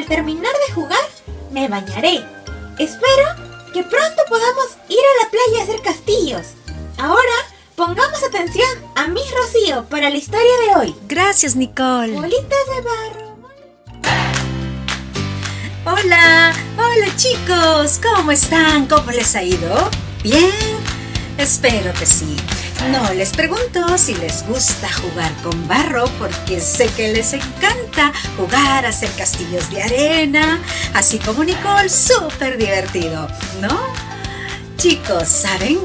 al terminar de jugar me bañaré. Espero que pronto podamos ir a la playa a hacer castillos. Ahora pongamos atención a mi Rocío para la historia de hoy. Gracias, Nicole. Bolitas de barro. Hola, hola chicos, ¿cómo están? ¿Cómo les ha ido? ¿Bien? Espero que sí. No les pregunto si les gusta jugar con barro porque sé que les encanta jugar, a hacer castillos de arena, así como Nicole, súper divertido, ¿no? Chicos, ¿saben?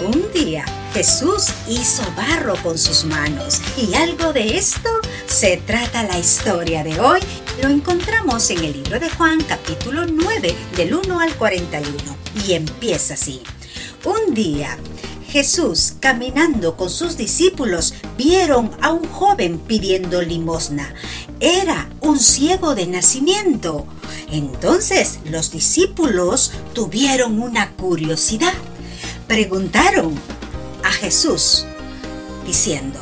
Un día Jesús hizo barro con sus manos y algo de esto se trata la historia de hoy. Lo encontramos en el libro de Juan capítulo 9 del 1 al 41 y empieza así. Un día Jesús, caminando con sus discípulos, vieron a un joven pidiendo limosna. Era un ciego de nacimiento. Entonces los discípulos tuvieron una curiosidad. Preguntaron a Jesús, diciendo,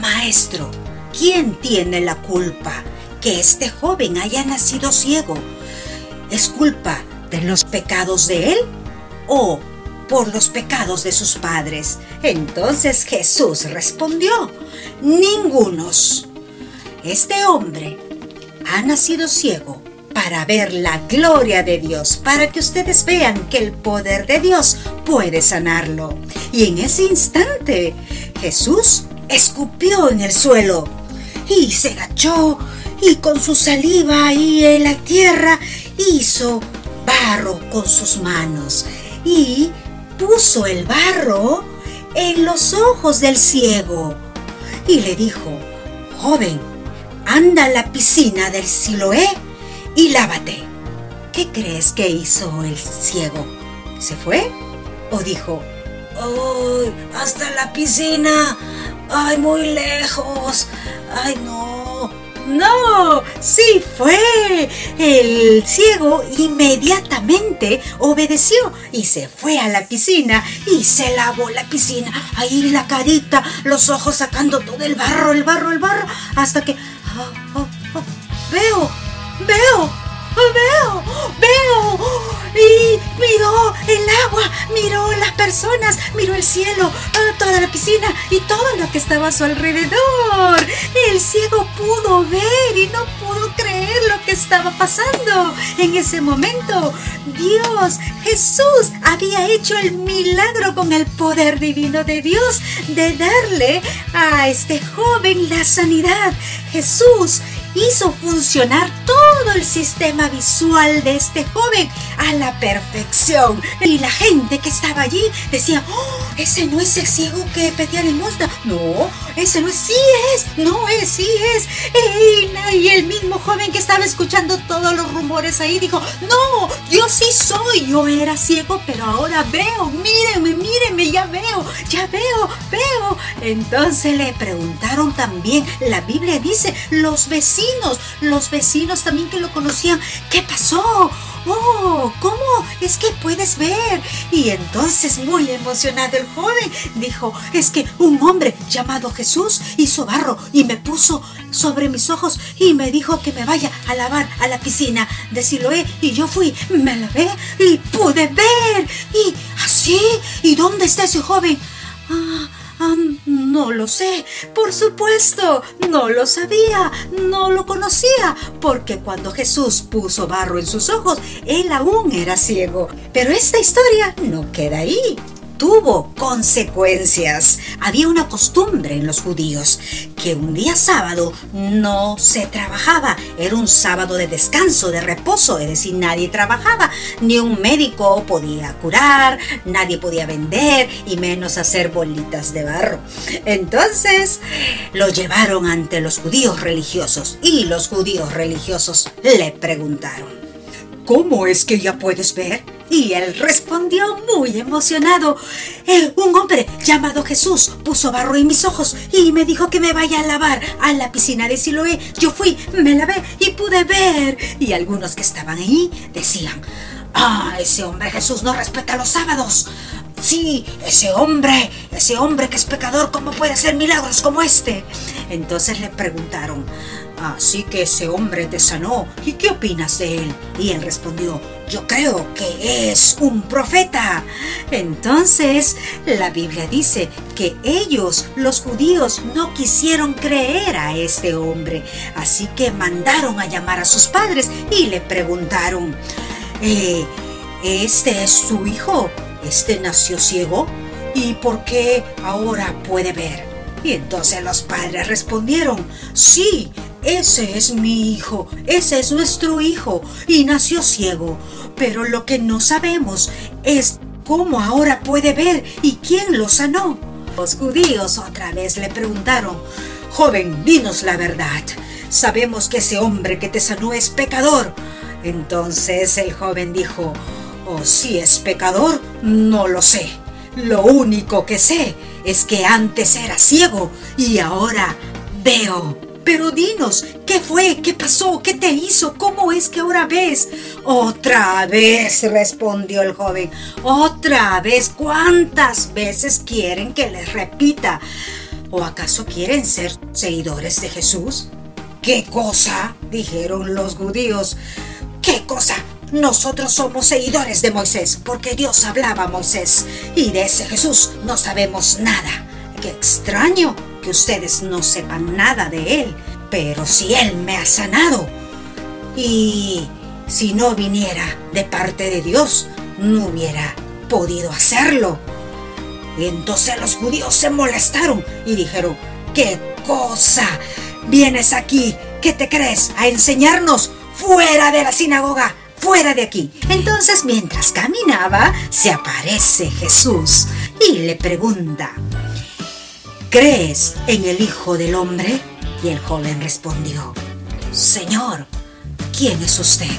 Maestro, ¿quién tiene la culpa que este joven haya nacido ciego? ¿Es culpa de los pecados de él o por los pecados de sus padres. Entonces Jesús respondió, ningunos. Este hombre ha nacido ciego para ver la gloria de Dios, para que ustedes vean que el poder de Dios puede sanarlo. Y en ese instante Jesús escupió en el suelo y se agachó y con su saliva ahí en la tierra hizo barro con sus manos y puso el barro en los ojos del ciego y le dijo, joven, anda a la piscina del Siloé y lávate. ¿Qué crees que hizo el ciego? ¿Se fue? ¿O dijo, ¡ay, hasta la piscina! ¡ay, muy lejos! ¡ay, no! No, sí fue. El ciego inmediatamente obedeció y se fue a la piscina y se lavó la piscina. Ahí la carita, los ojos sacando todo el barro, el barro, el barro, hasta que... Oh, oh, oh, veo, veo, veo, veo. Y miró el agua, miró las personas, miró el cielo, ah, toda la piscina y todo lo que estaba a su alrededor. El ciego pudo ver y no pudo creer lo que estaba pasando. En ese momento, Dios, Jesús, había hecho el milagro con el poder divino de Dios de darle a este joven la sanidad. Jesús hizo funcionar todo el sistema visual de este joven a la perfección. Y la gente que estaba allí decía, oh, ese no es el ciego que pedía limosna. No, ese no es, sí es, no es, sí es. Y, el mismo joven que estaba escuchando todos los rumores ahí dijo, no, yo sí soy, yo era ciego, pero ahora veo, mírenme, mírenme, ya veo, ya veo, veo. Entonces le preguntaron también, la Biblia dice, los vecinos, los vecinos también que lo conocían, ¿qué pasó? ¡Oh! ¿Cómo es que puedes ver? Y entonces, muy emocionado el joven, dijo, es que un hombre llamado Jesús hizo barro y me puso sobre mis ojos y me dijo que me vaya a lavar a la piscina de Siloé. Y yo fui, me lavé y pude ver. Y así, ¿y dónde está ese joven? Ah, no lo sé, por supuesto, no lo sabía, no lo conocía, porque cuando Jesús puso barro en sus ojos, él aún era ciego. Pero esta historia no queda ahí tuvo consecuencias. Había una costumbre en los judíos que un día sábado no se trabajaba. Era un sábado de descanso, de reposo, es decir, nadie trabajaba. Ni un médico podía curar, nadie podía vender y menos hacer bolitas de barro. Entonces lo llevaron ante los judíos religiosos y los judíos religiosos le preguntaron, ¿cómo es que ya puedes ver? Y él respondió muy emocionado. Eh, un hombre llamado Jesús puso barro en mis ojos y me dijo que me vaya a lavar a la piscina de Siloé. Yo fui, me lavé y pude ver. Y algunos que estaban ahí decían, ah, ese hombre Jesús no respeta los sábados. Sí, ese hombre, ese hombre que es pecador, ¿cómo puede hacer milagros como este? Entonces le preguntaron, así que ese hombre te sanó, ¿y qué opinas de él? Y él respondió, yo creo que es un profeta. Entonces, la Biblia dice que ellos, los judíos, no quisieron creer a este hombre, así que mandaron a llamar a sus padres y le preguntaron, eh, ¿este es su hijo? ¿Este nació ciego? ¿Y por qué ahora puede ver? Y entonces los padres respondieron, sí, ese es mi hijo, ese es nuestro hijo, y nació ciego. Pero lo que no sabemos es cómo ahora puede ver y quién lo sanó. Los judíos otra vez le preguntaron, joven, dinos la verdad. Sabemos que ese hombre que te sanó es pecador. Entonces el joven dijo, oh, si es pecador, no lo sé. Lo único que sé es que antes era ciego y ahora veo. Pero dinos, ¿qué fue? ¿Qué pasó? ¿Qué te hizo? ¿Cómo es que ahora ves? Otra vez, respondió el joven. Otra vez. ¿Cuántas veces quieren que les repita? ¿O acaso quieren ser seguidores de Jesús? ¿Qué cosa? dijeron los judíos. ¿Qué cosa? Nosotros somos seguidores de Moisés, porque Dios hablaba a Moisés, y de ese Jesús no sabemos nada. Qué extraño, que ustedes no sepan nada de Él, pero si Él me ha sanado y si no viniera de parte de Dios, no hubiera podido hacerlo. Entonces los judíos se molestaron y dijeron, ¿qué cosa? ¿Vienes aquí? ¿Qué te crees? ¿A enseñarnos? ¡Fuera de la sinagoga! ¡Fuera de aquí! Entonces mientras caminaba, se aparece Jesús y le pregunta, ¿crees en el Hijo del Hombre? Y el joven respondió, Señor, ¿quién es usted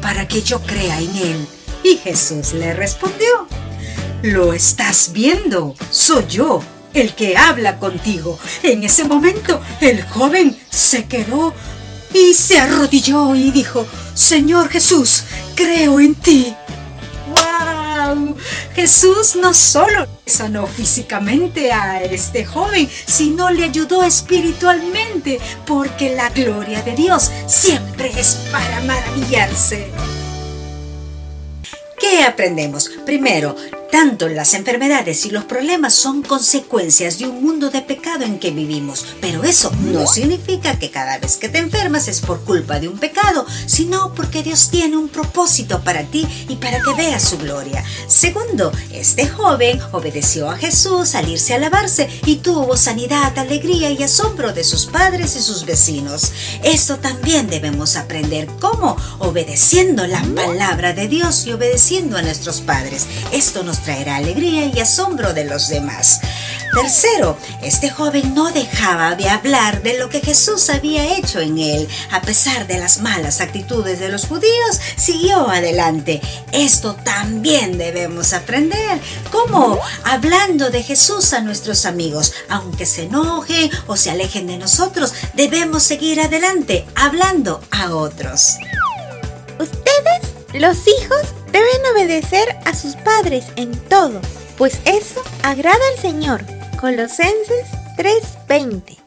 para que yo crea en él? Y Jesús le respondió, Lo estás viendo, soy yo el que habla contigo. En ese momento el joven se quedó y se arrodilló y dijo, Señor Jesús, creo en ti. Jesús no solo sanó físicamente a este joven, sino le ayudó espiritualmente, porque la gloria de Dios siempre es para maravillarse. ¿Qué aprendemos? Primero, tanto las enfermedades y los problemas son consecuencias de un mundo de pecado en que vivimos, pero eso no significa que cada vez que te enfermas es por culpa de un pecado, sino porque Dios tiene un propósito para ti y para que veas su gloria. Segundo, este joven obedeció a Jesús al irse a lavarse y tuvo sanidad, alegría y asombro de sus padres y sus vecinos. Esto también debemos aprender cómo obedeciendo la palabra de Dios y obedeciendo a nuestros padres. Esto traerá alegría y asombro de los demás. Tercero, este joven no dejaba de hablar de lo que Jesús había hecho en él. A pesar de las malas actitudes de los judíos, siguió adelante. Esto también debemos aprender. ¿Cómo? Hablando de Jesús a nuestros amigos. Aunque se enojen o se alejen de nosotros, debemos seguir adelante, hablando a otros. Ustedes, los hijos, deben obedecer a sus padres en todo, pues eso agrada al Señor. Colosenses 3:20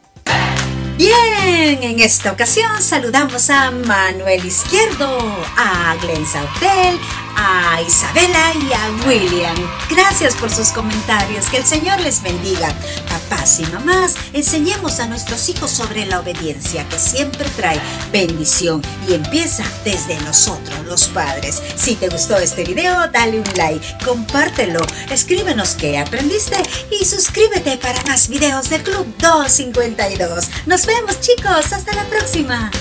Bien, en esta ocasión saludamos a Manuel Izquierdo, a Glenn Sautel, a Isabela y a William. Gracias por sus comentarios. Que el Señor les bendiga. Papás y mamás, enseñemos a nuestros hijos sobre la obediencia que siempre trae bendición y empieza desde nosotros, los padres. Si te gustó este video, dale un like, compártelo, escríbenos qué aprendiste y suscríbete para más videos del Club 252. Nos vemos chicos, hasta la próxima.